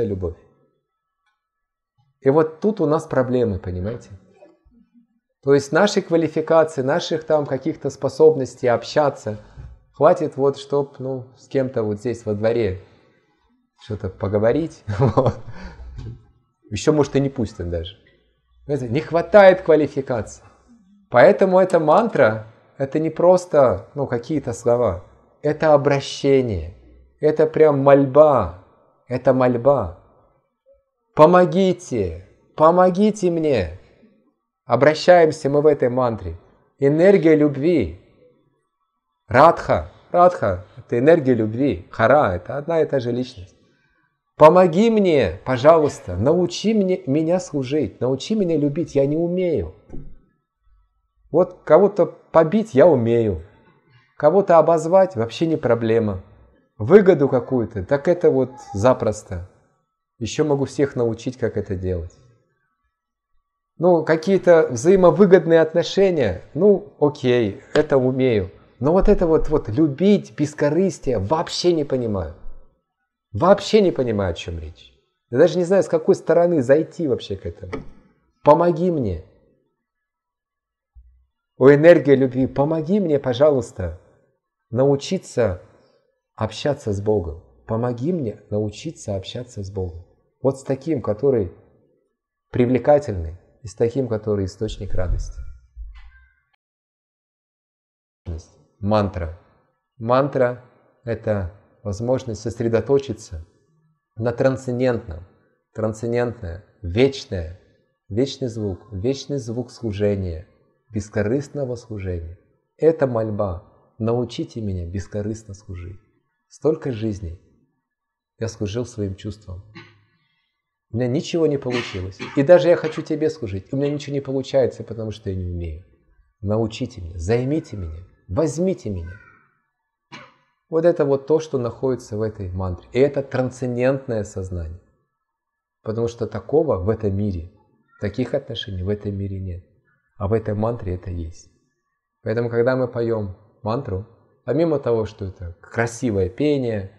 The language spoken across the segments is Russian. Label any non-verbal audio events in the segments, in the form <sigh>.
чистая любовь. И вот тут у нас проблемы, понимаете? То есть нашей квалификации, наших там каких-то способностей общаться хватит вот, чтоб, ну, с кем-то вот здесь во дворе что-то поговорить. <laughs> Еще, может, и не пустят даже. Не хватает квалификации. Поэтому эта мантра, это не просто ну, какие-то слова. Это обращение. Это прям мольба. Это мольба. Помогите, помогите мне. Обращаемся мы в этой мантре. Энергия любви. Радха. Радха – это энергия любви. Хара – это одна и та же личность. Помоги мне, пожалуйста, научи мне, меня служить, научи меня любить, я не умею. Вот кого-то побить я умею, кого-то обозвать вообще не проблема. Выгоду какую-то, так это вот запросто. Еще могу всех научить, как это делать. Ну, какие-то взаимовыгодные отношения, ну, окей, это умею. Но вот это вот, вот любить бескорыстие вообще не понимаю. Вообще не понимаю, о чем речь. Я даже не знаю, с какой стороны зайти вообще к этому. Помоги мне. О энергии любви, помоги мне, пожалуйста, научиться общаться с Богом. Помоги мне научиться общаться с Богом. Вот с таким, который привлекательный, и с таким, который источник радости. Мантра. Мантра – это возможность сосредоточиться на трансцендентном, трансцендентное, вечное, вечный звук, вечный звук служения, бескорыстного служения. Это мольба. Научите меня бескорыстно служить. Столько жизней я служил своим чувствам. У меня ничего не получилось. И даже я хочу тебе служить. У меня ничего не получается, потому что я не умею. Научите меня, займите меня, возьмите меня. Вот это вот то, что находится в этой мантре. И это трансцендентное сознание. Потому что такого в этом мире, таких отношений в этом мире нет. А в этой мантре это есть. Поэтому, когда мы поем мантру, помимо того, что это красивое пение,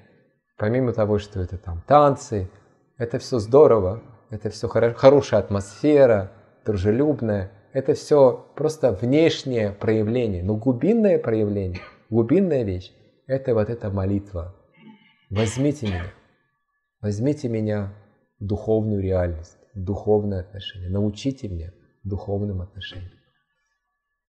помимо того, что это там танцы, это все здорово, это все хоро- хорошая атмосфера, дружелюбная, это все просто внешнее проявление, но глубинное проявление, глубинная вещь это вот эта молитва. Возьмите меня, возьмите меня в духовную реальность, в духовное отношение, научите меня духовным отношениям.